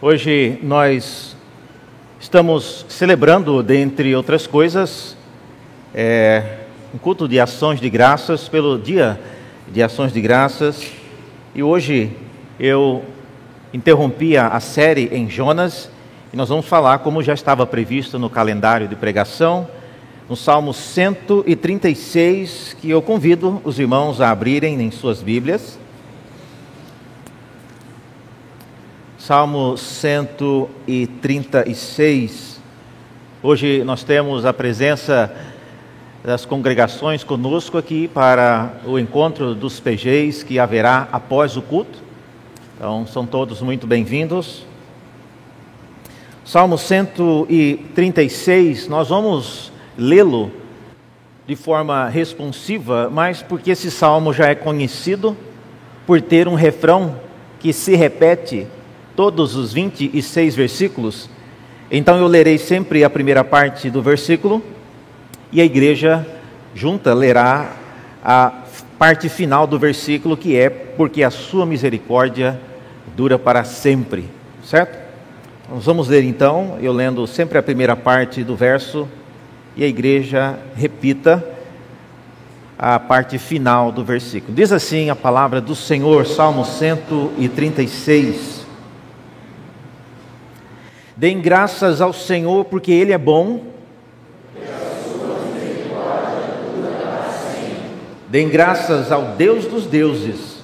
Hoje nós estamos celebrando, dentre outras coisas, é, um culto de ações de graças pelo Dia de Ações de Graças. E hoje eu interrompi a série em Jonas e nós vamos falar, como já estava previsto no calendário de pregação, no Salmo 136, que eu convido os irmãos a abrirem em suas Bíblias. Salmo 136. Hoje nós temos a presença das congregações conosco aqui para o encontro dos PGs que haverá após o culto. Então, são todos muito bem-vindos. Salmo 136, nós vamos lê-lo de forma responsiva, mas porque esse salmo já é conhecido por ter um refrão que se repete todos os 26 versículos, então eu lerei sempre a primeira parte do versículo e a igreja junta lerá a parte final do versículo que é porque a sua misericórdia dura para sempre, certo? Nós vamos ler então, eu lendo sempre a primeira parte do verso e a igreja repita a parte final do versículo. Diz assim a palavra do Senhor, Salmo 136. Deem graças ao Senhor porque Ele é bom. Deem graças ao Deus dos deuses.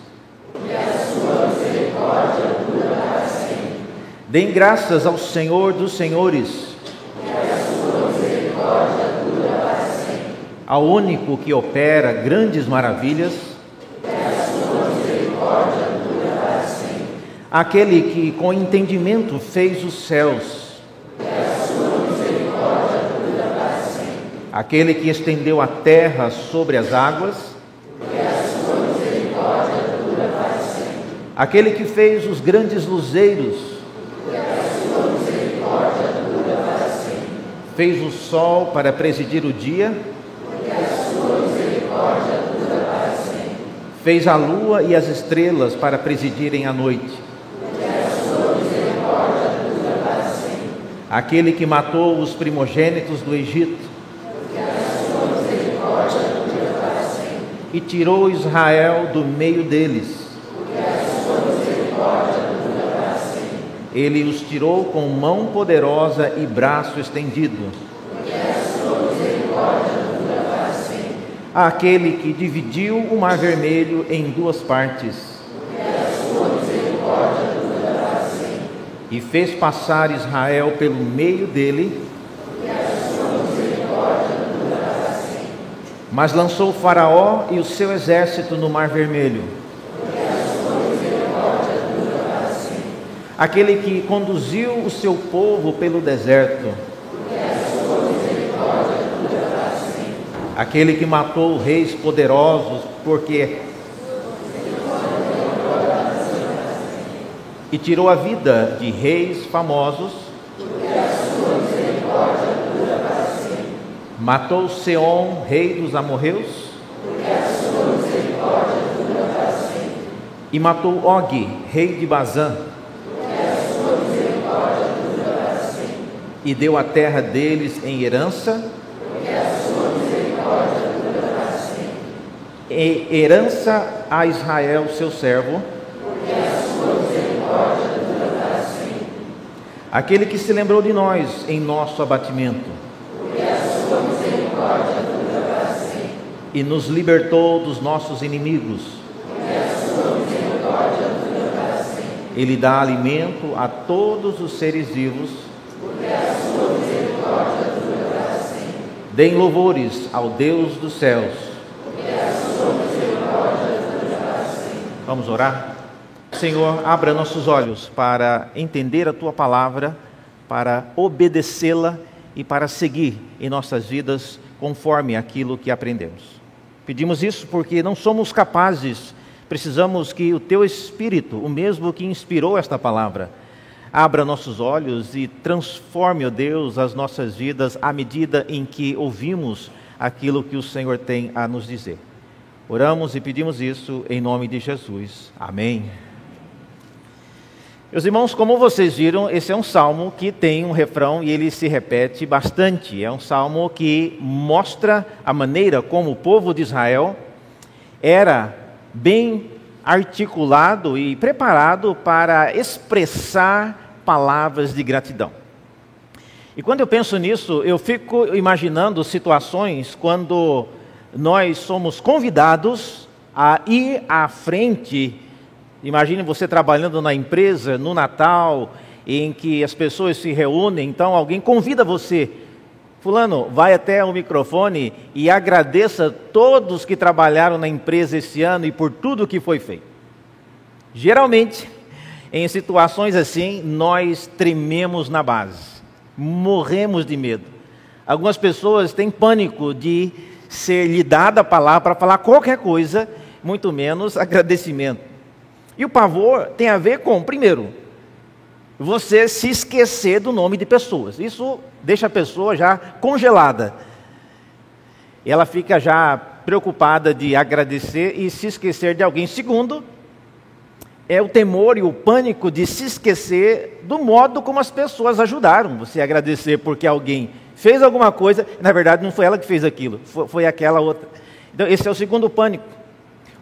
Deem graças ao Senhor dos senhores. Ao único que opera grandes maravilhas. Aquele que com entendimento fez os céus, aquele que estendeu a terra sobre as águas, aquele que fez os grandes luzeiros, fez o sol para presidir o dia, fez a lua e as estrelas para presidirem a noite. Aquele que matou os primogênitos do Egito e tirou Israel do meio deles. Ele os tirou com mão poderosa e braço estendido. Aquele que dividiu o mar vermelho em duas partes e fez passar Israel pelo meio dele. Mas lançou Faraó e o seu exército no Mar Vermelho. Aquele que conduziu o seu povo pelo deserto. Aquele que matou reis poderosos, porque e tirou a vida de reis famosos, matou Seom, rei dos amorreus, e matou Og, rei de Bazã, e deu a terra deles em herança, e herança a Israel, seu servo, Aquele que se lembrou de nós em nosso abatimento. E nos libertou dos nossos inimigos. Ele dá alimento a todos os seres vivos. Deem louvores ao Deus dos céus. Vamos orar? Senhor, abra nossos olhos para entender a tua palavra, para obedecê-la e para seguir em nossas vidas conforme aquilo que aprendemos. Pedimos isso porque não somos capazes, precisamos que o teu Espírito, o mesmo que inspirou esta palavra, abra nossos olhos e transforme, ó Deus, as nossas vidas à medida em que ouvimos aquilo que o Senhor tem a nos dizer. Oramos e pedimos isso em nome de Jesus. Amém. Meus irmãos, como vocês viram, esse é um salmo que tem um refrão e ele se repete bastante. É um salmo que mostra a maneira como o povo de Israel era bem articulado e preparado para expressar palavras de gratidão. E quando eu penso nisso, eu fico imaginando situações quando nós somos convidados a ir à frente Imagine você trabalhando na empresa no Natal, em que as pessoas se reúnem, então alguém convida você. Fulano, vai até o microfone e agradeça todos que trabalharam na empresa esse ano e por tudo que foi feito. Geralmente, em situações assim, nós trememos na base, morremos de medo. Algumas pessoas têm pânico de ser lhe dada a palavra para falar qualquer coisa, muito menos agradecimento. E o pavor tem a ver com, primeiro, você se esquecer do nome de pessoas. Isso deixa a pessoa já congelada. Ela fica já preocupada de agradecer e se esquecer de alguém. Segundo, é o temor e o pânico de se esquecer do modo como as pessoas ajudaram você agradecer porque alguém fez alguma coisa, na verdade não foi ela que fez aquilo, foi aquela outra. Então, esse é o segundo pânico.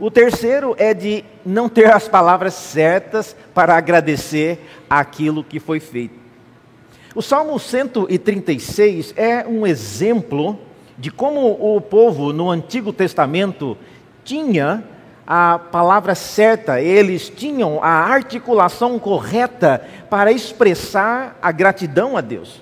O terceiro é de não ter as palavras certas para agradecer aquilo que foi feito. O Salmo 136 é um exemplo de como o povo no Antigo Testamento tinha a palavra certa, eles tinham a articulação correta para expressar a gratidão a Deus.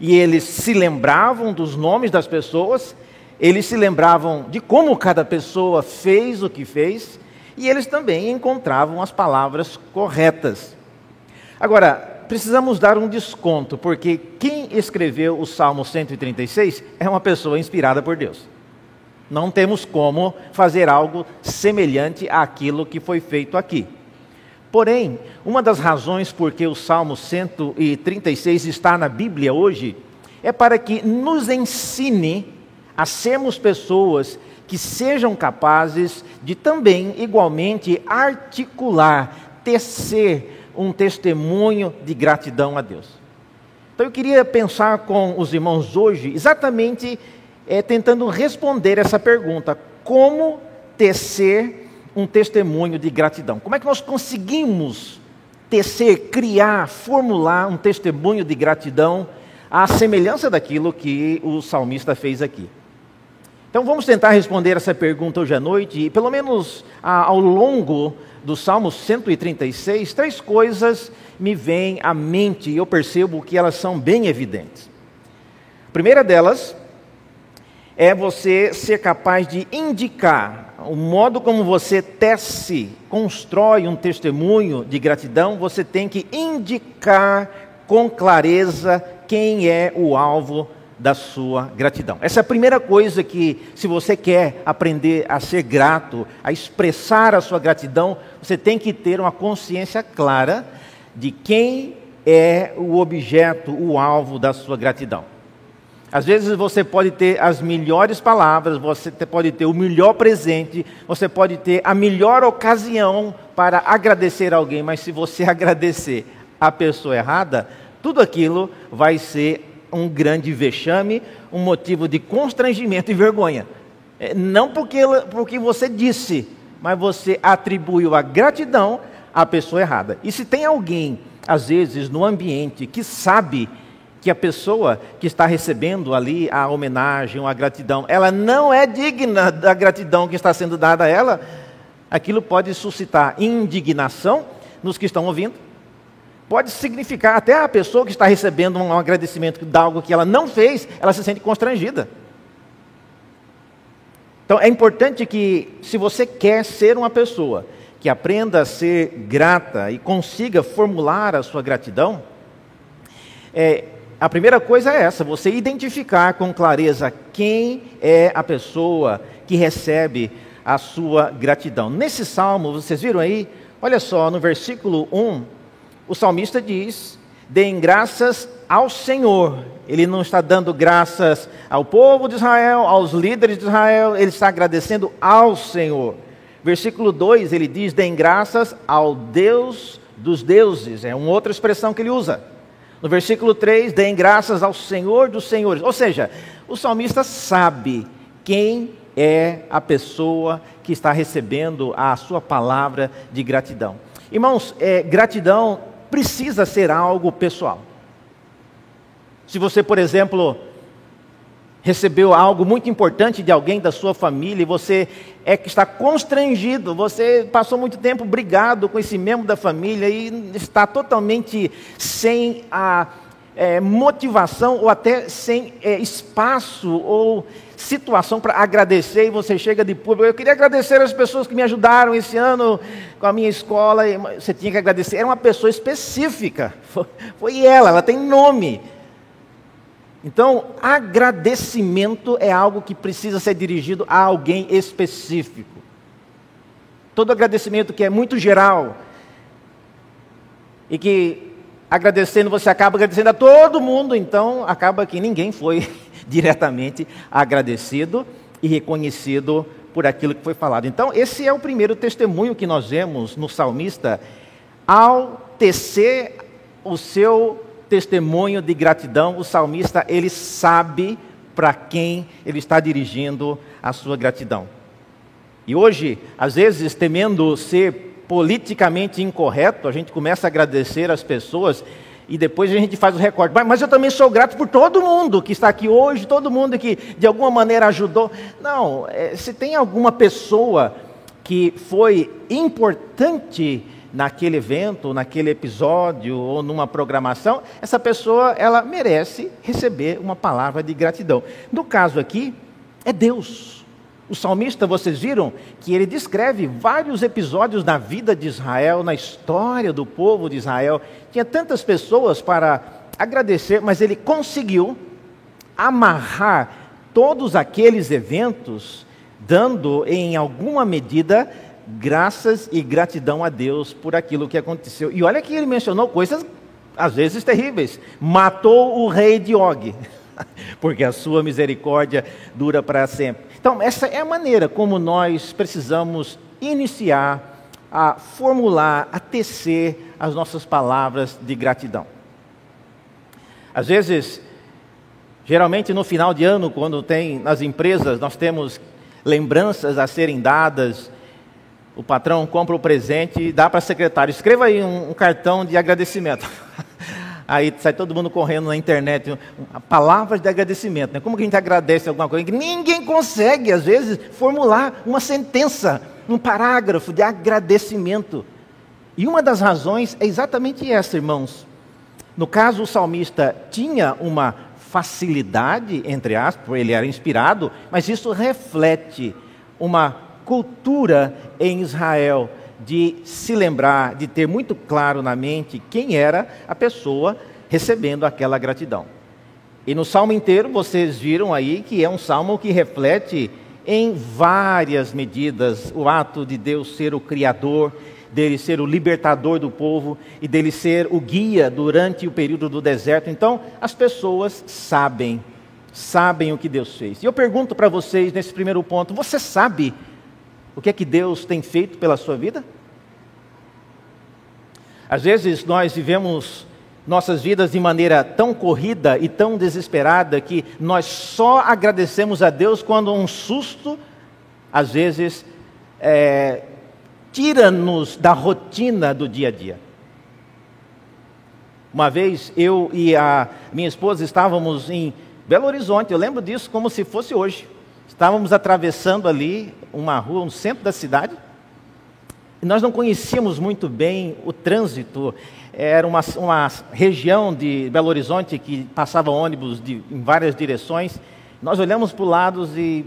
E eles se lembravam dos nomes das pessoas eles se lembravam de como cada pessoa fez o que fez e eles também encontravam as palavras corretas. Agora, precisamos dar um desconto, porque quem escreveu o Salmo 136 é uma pessoa inspirada por Deus. Não temos como fazer algo semelhante àquilo que foi feito aqui. Porém, uma das razões por que o Salmo 136 está na Bíblia hoje é para que nos ensine a sermos pessoas que sejam capazes de também, igualmente, articular, tecer um testemunho de gratidão a Deus. Então eu queria pensar com os irmãos hoje, exatamente é, tentando responder essa pergunta: como tecer um testemunho de gratidão? Como é que nós conseguimos tecer, criar, formular um testemunho de gratidão à semelhança daquilo que o salmista fez aqui? Então vamos tentar responder essa pergunta hoje à noite, e pelo menos ao longo do Salmo 136, três coisas me vêm à mente e eu percebo que elas são bem evidentes. A primeira delas é você ser capaz de indicar o modo como você tece, constrói um testemunho de gratidão, você tem que indicar com clareza quem é o alvo da sua gratidão. Essa é a primeira coisa que, se você quer aprender a ser grato, a expressar a sua gratidão, você tem que ter uma consciência clara de quem é o objeto, o alvo da sua gratidão. Às vezes você pode ter as melhores palavras, você pode ter o melhor presente, você pode ter a melhor ocasião para agradecer alguém, mas se você agradecer a pessoa errada, tudo aquilo vai ser um grande vexame, um motivo de constrangimento e vergonha. É, não porque, porque você disse, mas você atribuiu a gratidão à pessoa errada. E se tem alguém, às vezes, no ambiente que sabe que a pessoa que está recebendo ali a homenagem a gratidão, ela não é digna da gratidão que está sendo dada a ela, aquilo pode suscitar indignação nos que estão ouvindo, pode significar até a pessoa que está recebendo um agradecimento de algo que ela não fez, ela se sente constrangida. Então é importante que, se você quer ser uma pessoa que aprenda a ser grata e consiga formular a sua gratidão, é, a primeira coisa é essa: você identificar com clareza quem é a pessoa que recebe a sua gratidão. Nesse salmo, vocês viram aí? Olha só, no versículo 1, o salmista diz: deem graças ao Senhor. Ele não está dando graças ao povo de Israel, aos líderes de Israel, ele está agradecendo ao Senhor. Versículo 2 ele diz: deem graças ao Deus dos deuses, é uma outra expressão que ele usa. No versículo 3, deem graças ao Senhor dos senhores. Ou seja, o salmista sabe quem é a pessoa que está recebendo a sua palavra de gratidão. Irmãos, é, gratidão precisa ser algo pessoal. Se você, por exemplo, recebeu algo muito importante de alguém da sua família e você é que está constrangido, você passou muito tempo brigado com esse membro da família e está totalmente sem a é, motivação ou até sem é, espaço ou situação para agradecer e você chega de público. Eu queria agradecer as pessoas que me ajudaram esse ano com a minha escola. Você tinha que agradecer. Era uma pessoa específica. Foi, ela, ela tem nome. Então, agradecimento é algo que precisa ser dirigido a alguém específico. Todo agradecimento que é muito geral e que agradecendo você acaba agradecendo a todo mundo, então acaba que ninguém foi diretamente agradecido e reconhecido por aquilo que foi falado. Então, esse é o primeiro testemunho que nós vemos no salmista ao tecer o seu testemunho de gratidão, o salmista ele sabe para quem ele está dirigindo a sua gratidão. E hoje, às vezes, temendo ser politicamente incorreto, a gente começa a agradecer as pessoas e depois a gente faz o recorde. Mas eu também sou grato por todo mundo que está aqui hoje, todo mundo que de alguma maneira ajudou. Não, é, se tem alguma pessoa que foi importante naquele evento, naquele episódio ou numa programação, essa pessoa ela merece receber uma palavra de gratidão. No caso aqui, é Deus. O salmista, vocês viram que ele descreve vários episódios da vida de Israel, na história do povo de Israel. Tinha tantas pessoas para agradecer, mas ele conseguiu amarrar todos aqueles eventos, dando em alguma medida graças e gratidão a Deus por aquilo que aconteceu. E olha que ele mencionou coisas às vezes terríveis. Matou o rei de Og, porque a sua misericórdia dura para sempre. Então, essa é a maneira como nós precisamos iniciar a formular, a tecer as nossas palavras de gratidão. Às vezes, geralmente no final de ano, quando tem nas empresas, nós temos lembranças a serem dadas o patrão compra o presente e dá para a secretária. Escreva aí um, um, cartão de agradecimento. Aí sai todo mundo correndo na internet. Palavras de agradecimento. Né? Como que a gente agradece alguma coisa? Ninguém consegue, às vezes, formular uma sentença, um parágrafo de agradecimento. E uma das razões é exatamente essa, irmãos. No caso, o salmista tinha uma facilidade, entre aspas, ele era inspirado, mas isso reflete uma cultura em Israel de se lembrar, de ter muito claro na mente quem era a pessoa recebendo aquela gratidão. E no salmo inteiro vocês viram aí que é um salmo que reflete em várias medidas o ato de Deus ser o criador, dele ser o libertador do povo e dele ser o guia durante o período do deserto. Então, as pessoas sabem, sabem o que Deus fez. E eu pergunto para vocês nesse primeiro ponto: você sabe o que é que Deus tem feito pela sua vida? Às vezes nós vivemos nossas vidas de maneira tão corrida e tão desesperada que nós só agradecemos a Deus quando um susto, às vezes, é, tira-nos da rotina do dia a dia. Uma vez eu e a minha esposa estávamos em Belo Horizonte, eu lembro disso como se fosse hoje. Estávamos atravessando ali uma rua no centro da cidade e nós não conhecíamos muito bem o trânsito. Era uma, uma região de Belo Horizonte que passava ônibus de, em várias direções. Nós olhamos para o lado e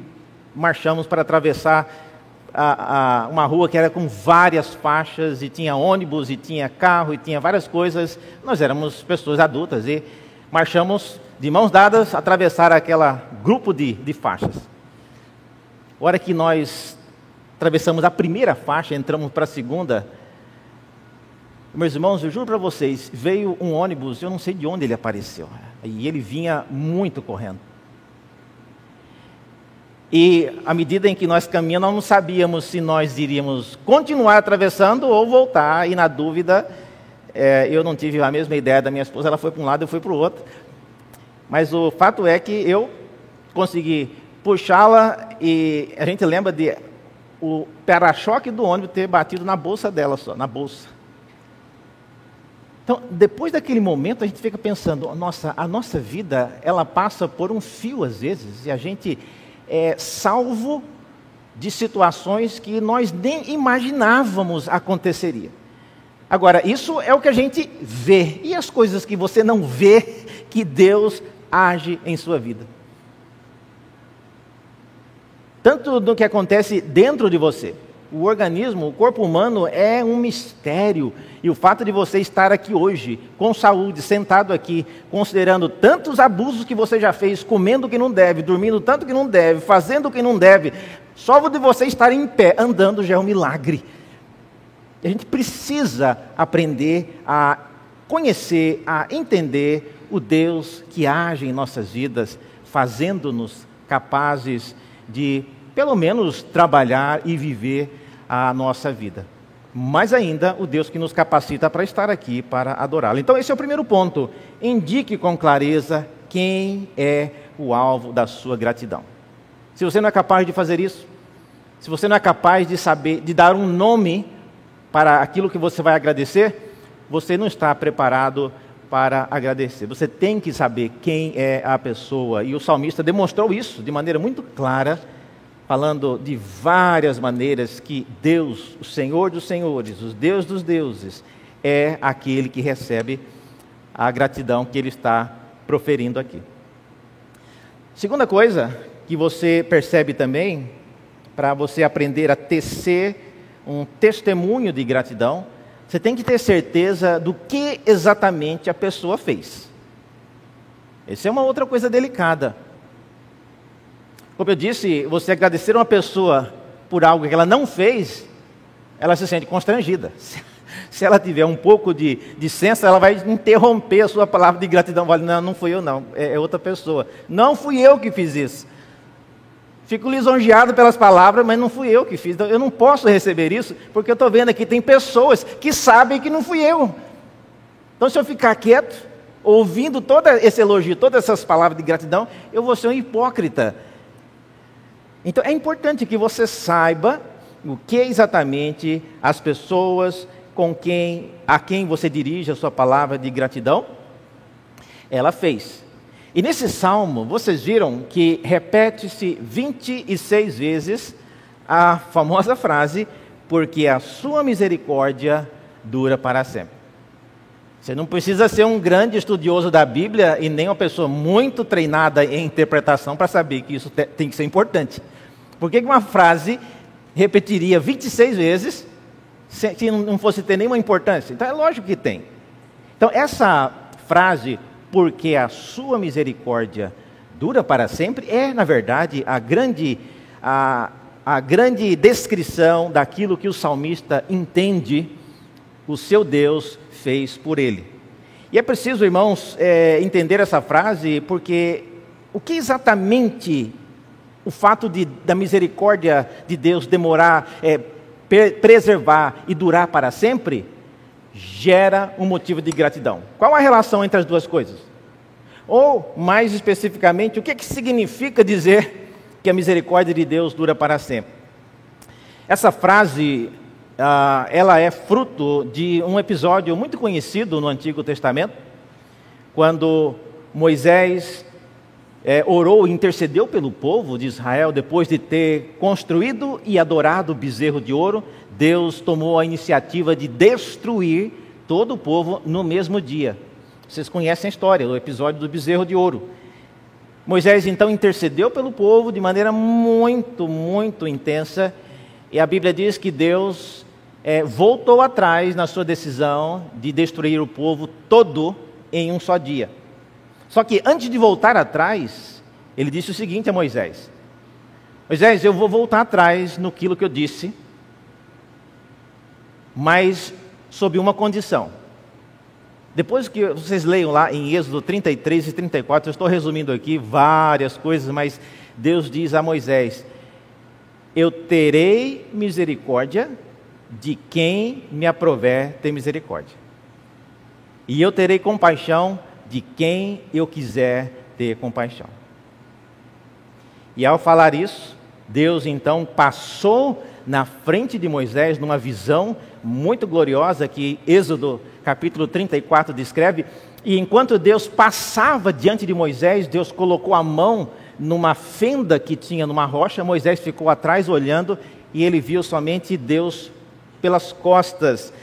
marchamos para atravessar a, a, uma rua que era com várias faixas e tinha ônibus e tinha carro e tinha várias coisas. Nós éramos pessoas adultas e marchamos de mãos dadas atravessar aquela grupo de, de faixas hora que nós atravessamos a primeira faixa, entramos para a segunda, meus irmãos, eu juro para vocês, veio um ônibus, eu não sei de onde ele apareceu, e ele vinha muito correndo. E à medida em que nós caminhamos, nós não sabíamos se nós iríamos continuar atravessando ou voltar, e na dúvida, É, eu não tive a mesma ideia da minha esposa, ela foi para um lado, eu fui para o outro. Mas o fato é que eu consegui puxá-la e a gente lembra de o para-choque do ônibus ter batido na bolsa dela só, na bolsa. Então, depois daquele momento, a gente fica pensando, nossa, a nossa vida, ela passa por um fio às vezes, e a gente é salvo de situações que nós nem imaginávamos aconteceria. Agora, isso é o que a gente vê, e as coisas que você não vê que Deus age em sua vida. Tanto no que acontece dentro de você, o organismo, o corpo humano é um mistério. E o fato de você estar aqui hoje, com saúde, sentado aqui, considerando tantos abusos que você já fez, comendo o que não deve, dormindo tanto que não deve, fazendo o que não deve, só de você estar em pé, andando, já é um milagre. A gente precisa aprender a conhecer, a entender o Deus que age em nossas vidas, fazendo-nos capazes de, pelo menos, trabalhar e viver a nossa vida. Mais ainda, o Deus que nos capacita para estar aqui, para adorá-lo. Então, esse é o primeiro ponto. Indique com clareza quem é o alvo da sua gratidão. Se você não é capaz de fazer isso, se você não é capaz de saber, de dar um nome para aquilo que você vai agradecer, você não está preparado para agradecer. Você tem que saber quem é a pessoa. E o salmista demonstrou isso de maneira muito clara falando de várias maneiras que Deus, o Senhor dos Senhores, o Deus dos deuses, é aquele que recebe a gratidão que ele está proferindo aqui. Segunda coisa que você percebe também, para você aprender a tecer um testemunho de gratidão, você tem que ter certeza do que exatamente a pessoa fez. Essa é uma outra coisa delicada. Como eu disse, você agradecer uma pessoa por algo que ela não fez, ela se sente constrangida. Se ela tiver um pouco de, de senso, ela vai interromper a sua palavra de gratidão. Vai, não, não fui eu, não, é, é outra pessoa. Não fui eu que fiz isso. Fico lisonjeado pelas palavras, mas não fui eu que fiz. Então, eu não posso receber isso, porque eu estou vendo aqui, tem pessoas que sabem que não fui eu. Então, se eu ficar quieto, ouvindo todo esse elogio, todas essas palavras de gratidão, eu vou ser um hipócrita. Então é importante que você saiba o que exatamente as pessoas com quem a quem você dirige a sua palavra de gratidão ela fez. E nesse salmo, vocês viram que repete-se 26 vezes a famosa frase: porque a sua misericórdia dura para sempre. Você não precisa ser um grande estudioso da Bíblia e nem uma pessoa muito treinada em interpretação para saber que isso tem que ser importante. Por que uma frase repetiria 26 vezes se não fosse ter nenhuma importância? Então é lógico que tem. Então essa frase, porque a sua misericórdia dura para sempre, é na verdade a grande, a, a grande descrição daquilo que o salmista entende o seu Deus fez por ele. E é preciso, irmãos, é, entender essa frase, porque o que exatamente o fato de, da misericórdia de Deus demorar, é, preservar e durar para sempre, gera um motivo de gratidão. Qual a relação entre as duas coisas? Ou, mais especificamente, o que, que significa dizer que a misericórdia de Deus dura para sempre? Essa frase, ah, ela é fruto de um episódio muito conhecido no Antigo Testamento, quando Moisés é, orou e intercedeu pelo povo de Israel depois de ter construído e adorado o bezerro de ouro. Deus tomou a iniciativa de destruir todo o povo no mesmo dia. Vocês conhecem a história, o episódio do bezerro de ouro. Moisés então intercedeu pelo povo de maneira muito, muito intensa, e a Bíblia diz que Deus é, voltou atrás na sua decisão de destruir o povo todo em um só dia. Só que antes de voltar atrás, ele disse o seguinte a Moisés: Moisés, eu vou voltar atrás no que eu disse, mas sob uma condição. Depois que vocês leiam lá em Êxodo 33 e 34, eu estou resumindo aqui várias coisas, mas Deus diz a Moisés: Eu terei misericórdia de quem me aprover ter misericórdia. e eu terei compaixão de quem eu quiser ter compaixão. E ao falar isso, Deus então passou na frente de Moisés numa visão muito gloriosa que Êxodo capítulo 34 descreve. E enquanto Deus passava diante de Moisés, Deus colocou a mão numa fenda que tinha numa rocha. Moisés ficou atrás olhando e ele viu somente Deus pelas costas.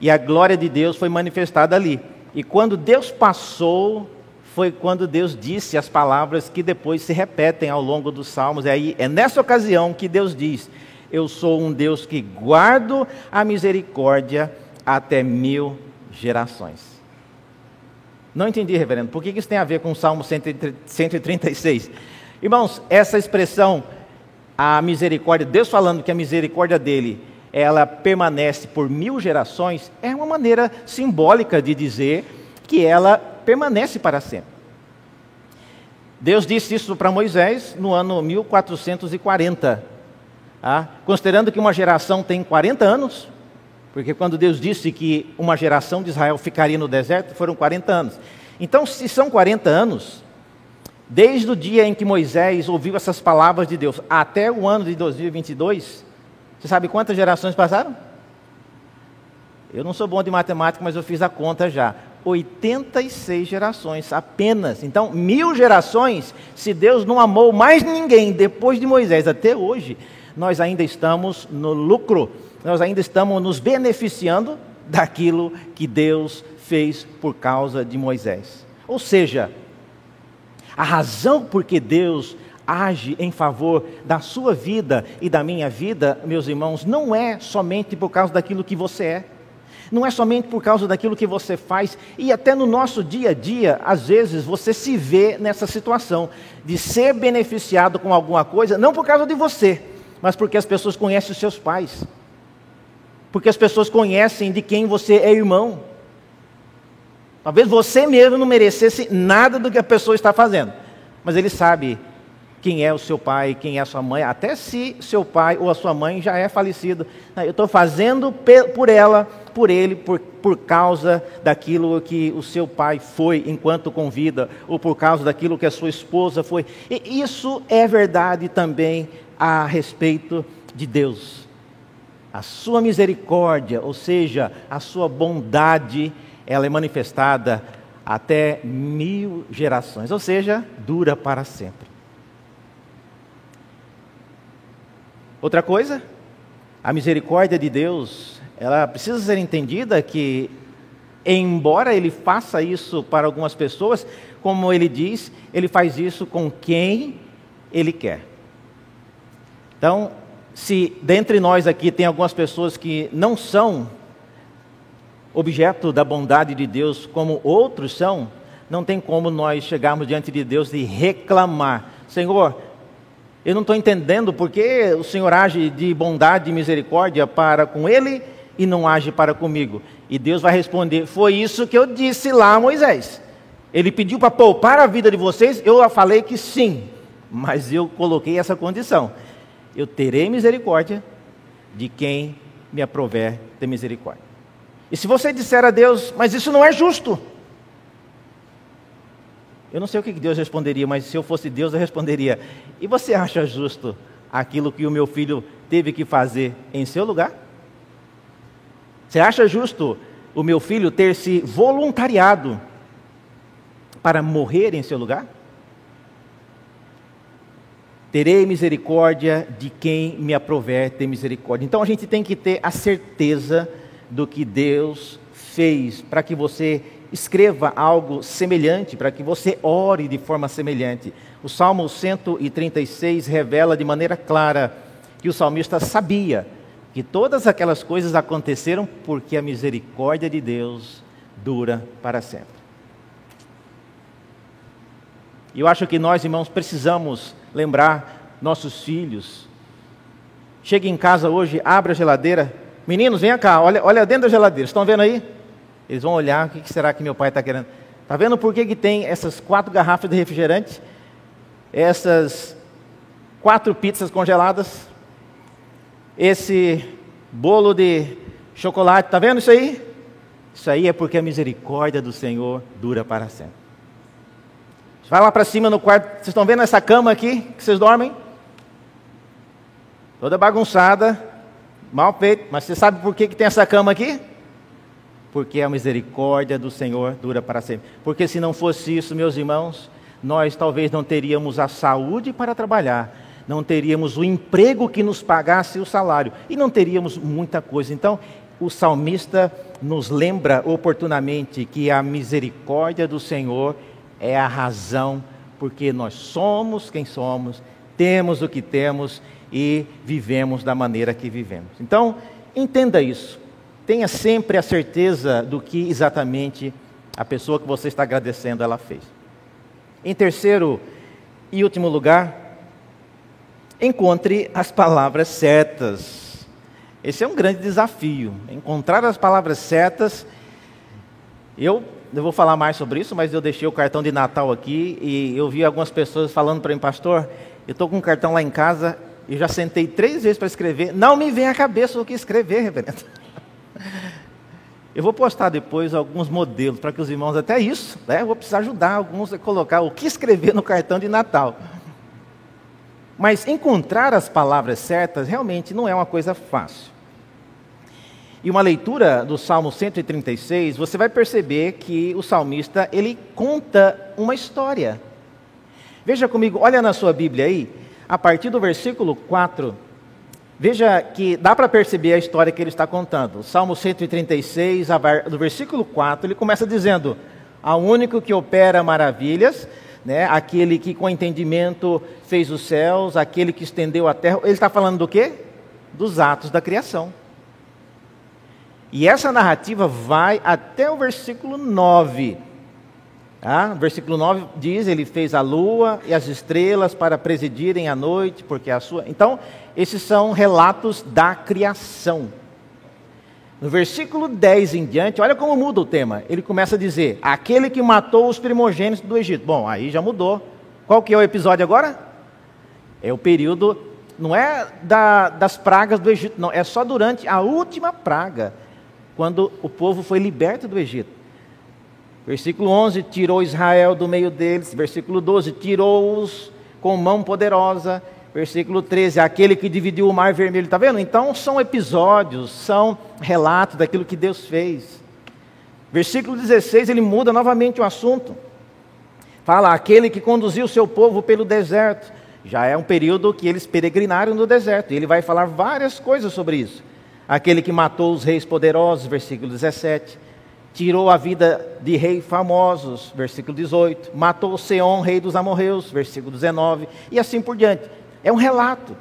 E a glória de Deus foi manifestada ali. E quando Deus passou, foi quando Deus disse as palavras que depois se repetem ao longo dos salmos. É, aí, é nessa ocasião que Deus diz: Eu sou um Deus que guardo a misericórdia até mil gerações. Não entendi, reverendo, por que isso tem a ver com o Salmo 136? Irmãos, essa expressão, a misericórdia, Deus falando que a misericórdia dele, ela permanece por mil gerações, é uma maneira simbólica de dizer que ela permanece para sempre. Deus disse isso para Moisés no ano 1440. Ah, considerando que uma geração tem 40 anos, porque quando Deus disse que uma geração de Israel ficaria no deserto, foram 40 anos. Então, se são 40 anos, desde o dia em que Moisés ouviu essas palavras de Deus até o ano de 2022, você sabe quantas gerações passaram? Eu não sou bom de matemática, mas eu fiz a conta já. 86 gerações apenas. Então, mil gerações, se Deus não amou mais ninguém depois de Moisés até hoje, nós ainda estamos no lucro, nós ainda estamos nos beneficiando daquilo que Deus fez por causa de Moisés. Ou seja, a razão por que Deus age em favor da sua vida e da minha vida, meus irmãos, não é somente por causa daquilo que você é. Não é somente por causa daquilo que você faz, e até no nosso dia a dia, às vezes você se vê nessa situação de ser beneficiado com alguma coisa, não por causa de você, mas porque as pessoas conhecem os seus pais, porque as pessoas conhecem de quem você é irmão. Talvez você mesmo não merecesse nada do que a pessoa está fazendo, mas ele sabe quem é o seu pai, quem é a sua mãe, até se seu pai ou a sua mãe já é falecido. Eu estou fazendo por ela, por ele, por, por causa daquilo que o seu pai foi enquanto com vida, ou por causa daquilo que a sua esposa foi. E isso é verdade também a respeito de Deus. A sua misericórdia, ou seja, a sua bondade, ela é manifestada até mil gerações, ou seja, dura para sempre. Outra coisa, a misericórdia de Deus, ela precisa ser entendida que, embora Ele faça isso para algumas pessoas, como Ele diz, Ele faz isso com quem Ele quer. Então, se dentre nós aqui tem algumas pessoas que não são objeto da bondade de Deus como outros são, não tem como nós chegarmos diante de Deus e reclamar: Senhor, eu não estou entendendo por que o Senhor age de bondade e misericórdia para com ele e não age para comigo. E Deus vai responder: Foi isso que eu disse lá a Moisés. Ele pediu para poupar a vida de vocês, eu falei que sim, mas eu coloquei essa condição: Eu terei misericórdia de quem me aprover ter misericórdia. E se você disser a Deus, mas isso não é justo, eu não sei o que Deus responderia, mas se eu fosse Deus, eu responderia: E você acha justo aquilo que o meu filho teve que fazer em seu lugar? Você acha justo o meu filho ter se voluntariado para morrer em seu lugar? Terei misericórdia de quem me aprover ter misericórdia. Então a gente tem que ter a certeza do que Deus fez para que você escreva algo semelhante, para que você ore de forma semelhante. O Salmo 136 revela de maneira clara que o salmista sabia que todas aquelas coisas aconteceram porque a misericórdia de Deus dura para sempre. E eu acho que nós, irmãos, precisamos lembrar nossos filhos. Chegue em casa hoje, abre a geladeira. Meninos, venha cá, olha, olha dentro da geladeira. Estão vendo aí? Eles vão olhar, o que será que meu pai está querendo? Está vendo por que, que tem essas quatro garrafas de refrigerante? Essas quatro pizzas congeladas? Esse bolo de chocolate, está vendo isso aí? Isso aí é porque a misericórdia do Senhor dura para sempre. Vai lá para cima no quarto. Vocês estão vendo essa cama aqui que vocês dormem? Toda bagunçada, mal feito. Mas você sabe por que, que tem essa cama aqui? Porque a misericórdia do Senhor dura para sempre. Porque se não fosse isso, meus irmãos, nós talvez não teríamos a saúde para trabalhar, não teríamos o emprego que nos pagasse o salário e não teríamos muita coisa. Então, o salmista nos lembra oportunamente que a misericórdia do Senhor é a razão porque nós somos quem somos, temos o que temos e vivemos da maneira que vivemos. Então, entenda isso. Tenha sempre a certeza do que exatamente a pessoa que você está agradecendo ela fez. Em terceiro e último lugar, encontre as palavras certas. Esse é um grande desafio, encontrar as palavras certas. Eu, eu vou falar mais sobre isso, mas eu deixei o cartão de Natal aqui e eu vi algumas pessoas falando para mim, pastor, eu estou com um cartão lá em casa e já sentei três vezes para escrever, não me vem à cabeça o que escrever, reverendo. Eu vou postar depois alguns modelos para que os irmãos, até isso, né, vou precisar ajudar alguns a colocar o que escrever no cartão de Natal. Mas encontrar as palavras certas realmente não é uma coisa fácil. E uma leitura do Salmo 136, você vai perceber que o salmista, ele conta uma história. Veja comigo, olha na sua Bíblia aí, a partir do versículo 4, veja que dá para perceber a história que ele está contando. Salmo 136, do versículo 4, ele começa dizendo: Ao único que opera maravilhas, né, aquele que com entendimento fez os céus, aquele que estendeu a terra. Ele está falando do quê? Dos atos da criação. E essa narrativa vai até o versículo 9. Tá? Versículo 9 diz: Ele fez a lua e as estrelas para presidirem a noite, porque a sua. Então, esses são relatos da criação. No versículo 10 em diante, olha como muda o tema. Ele começa a dizer: aquele que matou os primogênitos do Egito. Bom, aí já mudou. Qual que é o episódio agora? É o período, não é da, das pragas do Egito, não, é só durante a última praga, quando o povo foi liberto do Egito. Versículo 11: tirou Israel do meio deles. Versículo 12: tirou-os com mão poderosa Versículo 13, aquele que dividiu o mar vermelho, está vendo? Então são episódios, são relatos daquilo que Deus fez. Versículo 16, ele muda novamente o assunto. Fala, aquele que conduziu o seu povo pelo deserto. Já é um período que eles peregrinaram no deserto. E ele vai falar várias coisas sobre isso. Aquele que matou os reis poderosos, versículo 17. Tirou a vida de reis famosos, versículo 18. Matou Seon, rei dos amorreus, versículo 19. E assim por diante. É um relato.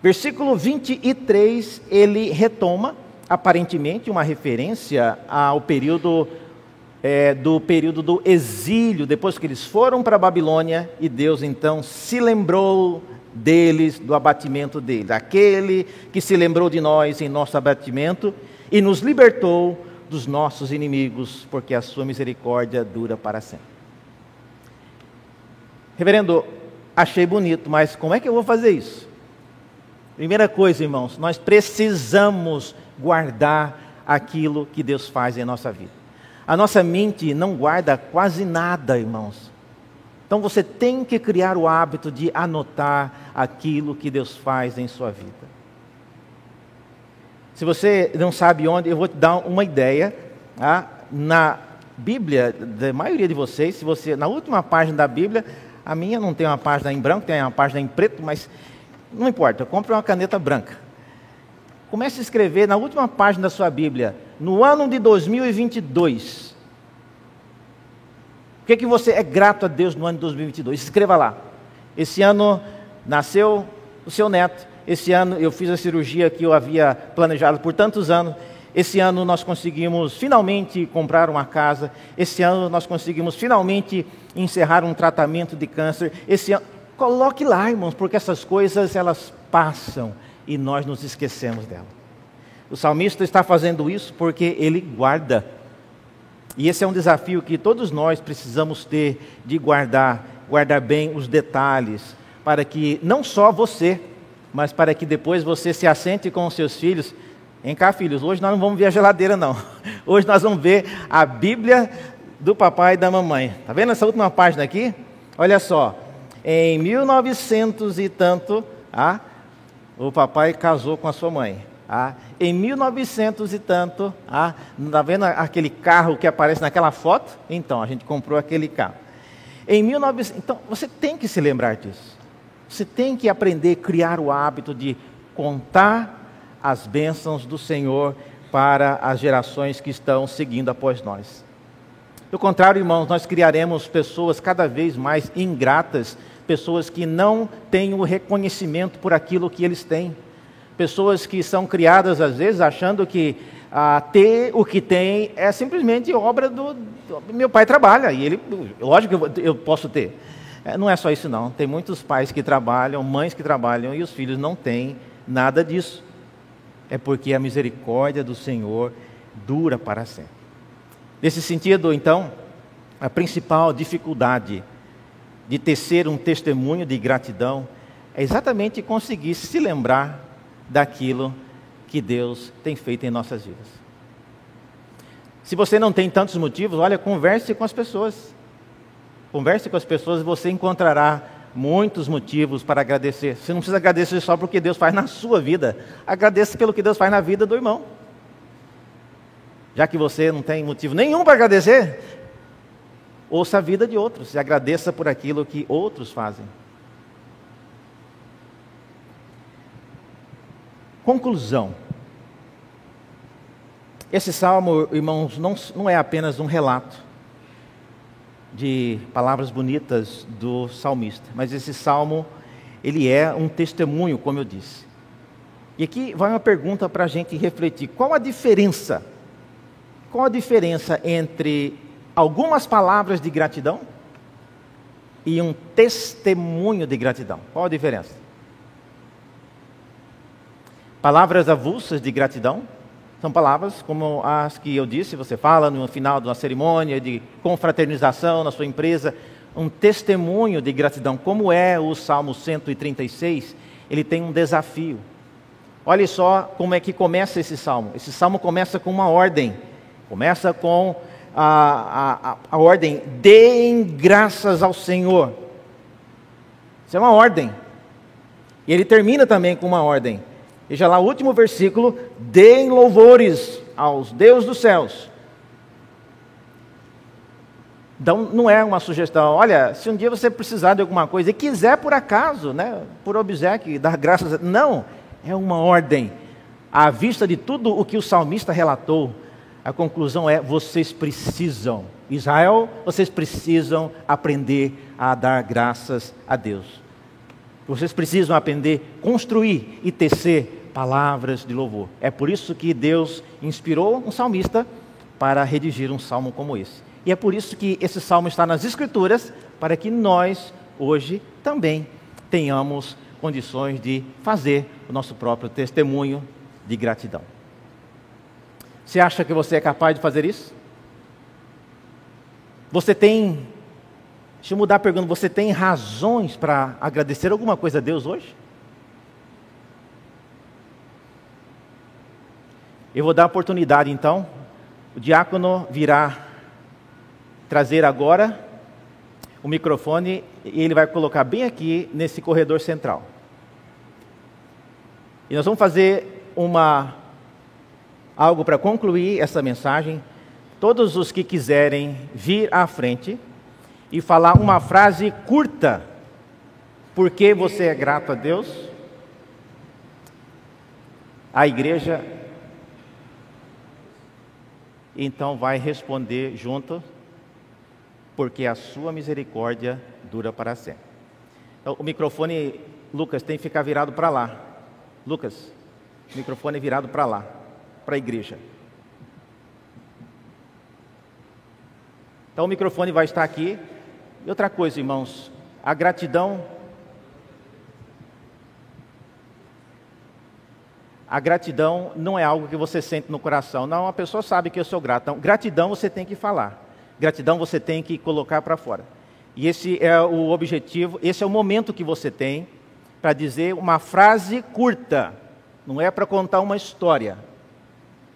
Versículo 23, ele retoma, aparentemente, uma referência ao período é, do período do exílio, depois que eles foram para a Babilônia e Deus então se lembrou deles, do abatimento deles. Aquele que se lembrou de nós em nosso abatimento e nos libertou dos nossos inimigos, porque a sua misericórdia dura para sempre. Reverendo, achei bonito, mas como é que eu vou fazer isso? Primeira coisa, irmãos, nós precisamos guardar aquilo que Deus faz em nossa vida. A nossa mente não guarda quase nada, irmãos. Então você tem que criar o hábito de anotar aquilo que Deus faz em sua vida. Se você não sabe onde, eu vou te dar uma ideia. Tá? Na Bíblia, da maioria de vocês, se você na última página da Bíblia, a minha não tem uma página em branco, tem uma página em preto, mas não importa, compre uma caneta branca. Comece a escrever na última página da sua Bíblia, no ano de 2022. O que, é que você é grato a Deus no ano de 2022? Escreva lá. Esse ano nasceu o seu neto. Esse ano eu fiz a cirurgia que eu havia planejado por tantos anos. Esse ano nós conseguimos finalmente comprar uma casa. Esse ano nós conseguimos finalmente encerrar um tratamento de câncer. Esse ano, coloque lá, irmãos, porque essas coisas elas passam e nós nos esquecemos delas. O salmista está fazendo isso porque ele guarda. E esse é um desafio que todos nós precisamos ter de guardar, guardar bem os detalhes, para que não só você, mas para que depois você se assente com os seus filhos Vem cá, filhos, hoje nós não vamos ver a geladeira, não. Hoje nós vamos ver a Bíblia do papai e da mamãe. Está vendo essa última página aqui? Olha só. Em 1900 e tanto, ah, o papai casou com a sua mãe. Ah, em 1900 e tanto, ah, está vendo aquele carro que aparece naquela foto? Então, a gente comprou aquele carro. Em 1900, então, você tem que se lembrar disso. Você tem que aprender a criar o hábito de contar as bênçãos do Senhor para as gerações que estão seguindo após nós. Do contrário, irmãos, nós criaremos pessoas cada vez mais ingratas, pessoas que não têm o reconhecimento por aquilo que eles têm. Pessoas que são criadas, às vezes, achando que ah, ter o que tem é simplesmente obra do, do, Meu pai trabalha, e ele, lógico que eu, eu posso ter. É, não é só isso, não. Tem muitos pais que trabalham, mães que trabalham, e os filhos não têm nada disso. É porque a misericórdia do Senhor dura para sempre. Nesse sentido, então, a principal dificuldade de tecer um testemunho de gratidão é exatamente conseguir se lembrar daquilo que Deus tem feito em nossas vidas. Se você não tem tantos motivos, olha, converse com as pessoas. Converse com as pessoas e você encontrará muitos motivos para agradecer. Você não precisa agradecer só porque Deus faz na sua vida, agradeça pelo que Deus faz na vida do irmão. Já que você não tem motivo nenhum para agradecer, ouça a vida de outros e agradeça por aquilo que outros fazem. Conclusão. Esse salmo, irmãos, não, não é apenas um relato de palavras bonitas do salmista, mas esse salmo, ele é um testemunho, como eu disse. E aqui vai uma pergunta para a gente refletir: qual a diferença qual a diferença entre algumas palavras de gratidão e um testemunho de gratidão? Qual a diferença? Palavras avulsas de gratidão são palavras como as que eu disse, você fala no final de uma cerimônia de confraternização na sua empresa, um testemunho de gratidão, como é o Salmo 136, ele tem um desafio. Olhe só como é que começa esse salmo. Esse salmo começa com uma ordem. Começa com a, a, a ordem: deem graças ao Senhor. Isso é uma ordem. E ele termina também com uma ordem. Veja lá o último versículo: deem louvores aos Deus dos céus. Então, não é uma sugestão. Olha, se um dia você precisar de alguma coisa e quiser por acaso, né, por obséquio, dar graças a... Não, é uma ordem. À vista de tudo o que o salmista relatou, a conclusão é: vocês precisam, Israel, vocês precisam aprender a dar graças a Deus. Vocês precisam aprender construir e tecer palavras de louvor. É por isso que Deus inspirou um salmista para redigir um salmo como esse. E é por isso que esse salmo está nas Escrituras, para que nós, hoje, também tenhamos condições de fazer o nosso próprio testemunho de gratidão. Você acha que você é capaz de fazer isso? Você tem, deixa eu mudar a pergunta, você tem razões para agradecer alguma coisa a Deus hoje? Eu vou dar a oportunidade então, o diácono virá trazer agora o microfone e ele vai colocar bem aqui nesse corredor central. E nós vamos fazer uma algo para concluir essa mensagem. Todos os que quiserem vir à frente e falar uma frase curta, por que você é grato a Deus? A igreja então vai responder junto, porque a sua misericórdia dura para sempre. Então, o microfone, Lucas, tem que ficar virado para lá. Lucas, o microfone virado para lá para a igreja. Então o microfone vai estar aqui. E outra coisa, irmãos, a gratidão. A gratidão não é algo que você sente no coração. Não, a pessoa sabe que eu sou grato. Então, gratidão você tem que falar. Gratidão você tem que colocar para fora. E esse é o objetivo, esse é o momento que você tem para dizer uma frase curta. Não é para contar uma história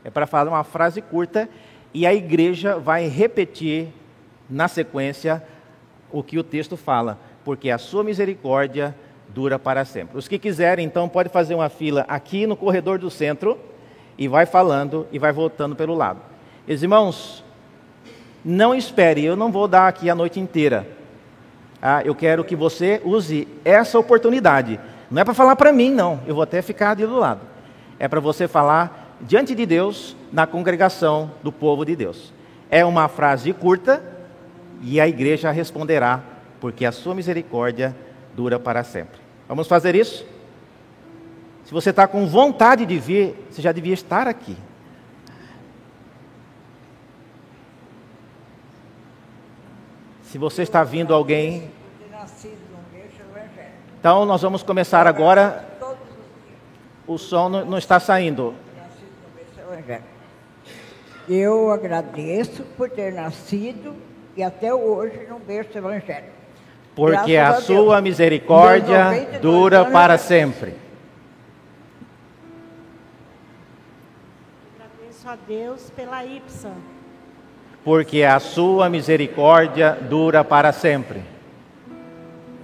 É para falar uma frase curta e a igreja vai repetir na sequência o que o texto fala, porque a sua misericórdia dura para sempre. Os que quiserem, então, pode fazer uma fila aqui no corredor do centro e vai falando e vai voltando pelo lado. Meus irmãos, não espere, eu não vou dar aqui a noite inteira. Ah, eu quero que você use essa oportunidade. Não é para falar para mim, não. Eu vou até ficar ali do lado. É para você falar diante de Deus, na congregação do povo de Deus. É uma frase curta e a igreja responderá, porque a sua misericórdia dura para sempre. Vamos fazer isso? Se você está com vontade de vir, você já devia estar aqui. Se você está vindo alguém. Então, nós vamos começar agora. O som não está saindo. Eu agradeço por ter nascido e até hoje não berço evangelho. Porque a, a sua misericórdia dura para sempre. Agradeço a Deus pela IPSA. Porque a sua misericórdia dura para sempre.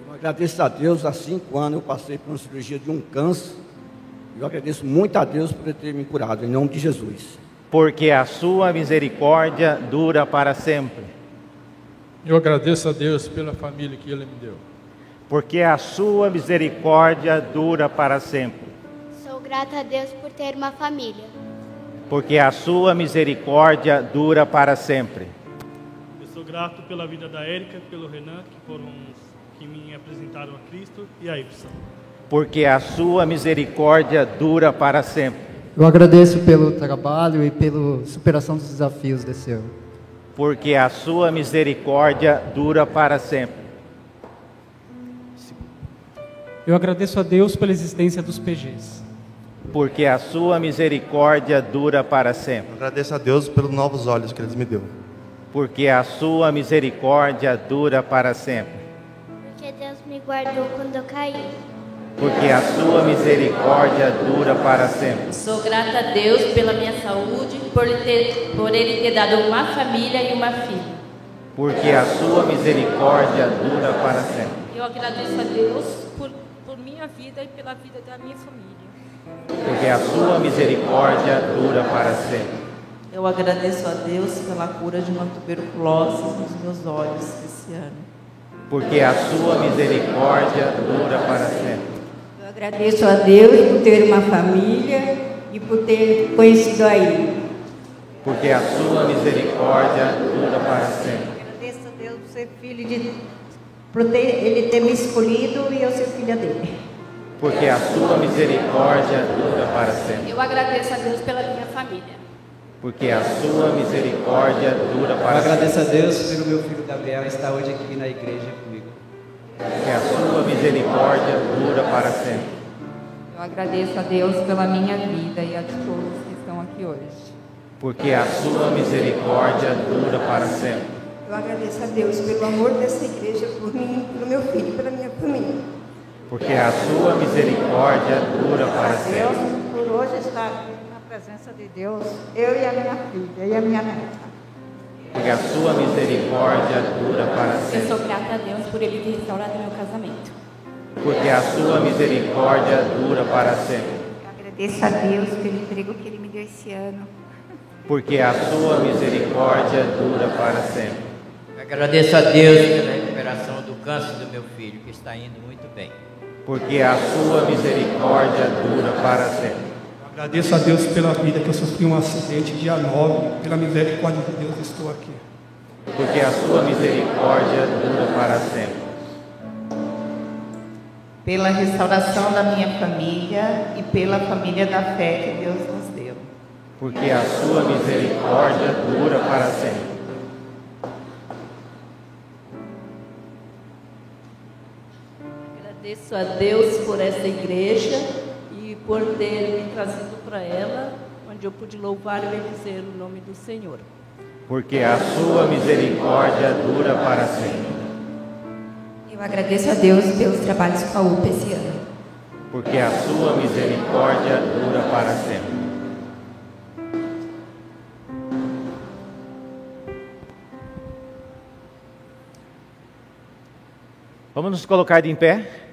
Eu agradeço a Deus, há cinco anos eu passei por uma cirurgia de um câncer. Eu agradeço muito a Deus por ter me curado, em nome de Jesus. Porque a sua misericórdia dura para sempre. Eu agradeço a Deus pela família que Ele me deu. Porque a sua misericórdia dura para sempre. Sou grata a Deus por ter uma família. Porque a sua misericórdia dura para sempre. Eu sou grato pela vida da Érica, pelo Renan, que foram os que me apresentaram a Cristo e a Ibsen. Porque a sua misericórdia dura para sempre. Eu agradeço pelo trabalho e pela superação dos desafios desse ano porque a sua misericórdia dura para sempre. Eu agradeço a Deus pela existência dos PGs. Porque a sua misericórdia dura para sempre. Eu agradeço a Deus pelos novos olhos que Ele me deu. Porque a sua misericórdia dura para sempre. Porque Deus me guardou quando eu caí porque a sua misericórdia dura para sempre. Sou grata a Deus pela minha saúde, por ele ter, por ele ter dado uma família e uma filha. Porque a sua misericórdia dura para sempre. Eu agradeço a Deus por, por minha vida e pela vida da minha família. Porque a sua misericórdia dura para sempre. Eu agradeço a Deus pela cura de uma tuberculose nos meus olhos esse ano. Porque a sua misericórdia dura para sempre. Agradeço a Deus por ter uma família e por ter conhecido a Ele. Porque a sua misericórdia dura para sempre. Agradeço a Deus por ser filho de por ter, Ele ter me escolhido e eu ser filha dele. Porque a sua misericórdia dura para sempre. Eu agradeço a Deus pela minha família. Porque a sua misericórdia dura para sempre. Eu agradeço a Deus pelo meu filho Gabriel estar hoje aqui na igreja que a sua misericórdia dura para sempre. Eu agradeço a Deus pela minha vida e a de todos que estão aqui hoje. Porque a sua misericórdia dura para sempre. Eu agradeço a Deus pelo amor dessa igreja por mim, pelo meu filho e pela minha família. Porque a sua misericórdia dura para sempre. Deus por hoje estar na presença de Deus, eu e a minha filha e a minha neta porque a sua misericórdia dura para sempre. Eu sou grata a Deus por Ele ter restaurado meu casamento. Porque a sua misericórdia dura para sempre. Eu agradeço a Deus pelo emprego que Ele me deu esse ano. Porque a sua misericórdia dura para sempre. Eu agradeço a Deus pela recuperação do câncer do meu filho, que está indo muito bem. Porque a sua misericórdia dura para sempre. Agradeço a Deus pela vida que eu sofri um acidente dia 9, pela misericórdia de Deus estou aqui. Porque a sua misericórdia dura para sempre. Pela restauração da minha família e pela família da fé que Deus nos deu. Porque a sua misericórdia dura para sempre. Agradeço a Deus por essa igreja por ter me trazido para ela, onde eu pude louvar e bendizer o nome do Senhor. Porque a sua misericórdia dura para sempre. Eu agradeço a Deus pelos trabalhos com a UPA esse ano. Porque a sua misericórdia dura para sempre. Vamos nos colocar de em pé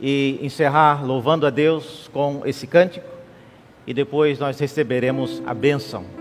e encerrar louvando a Deus com esse cântico e depois nós receberemos a bênção.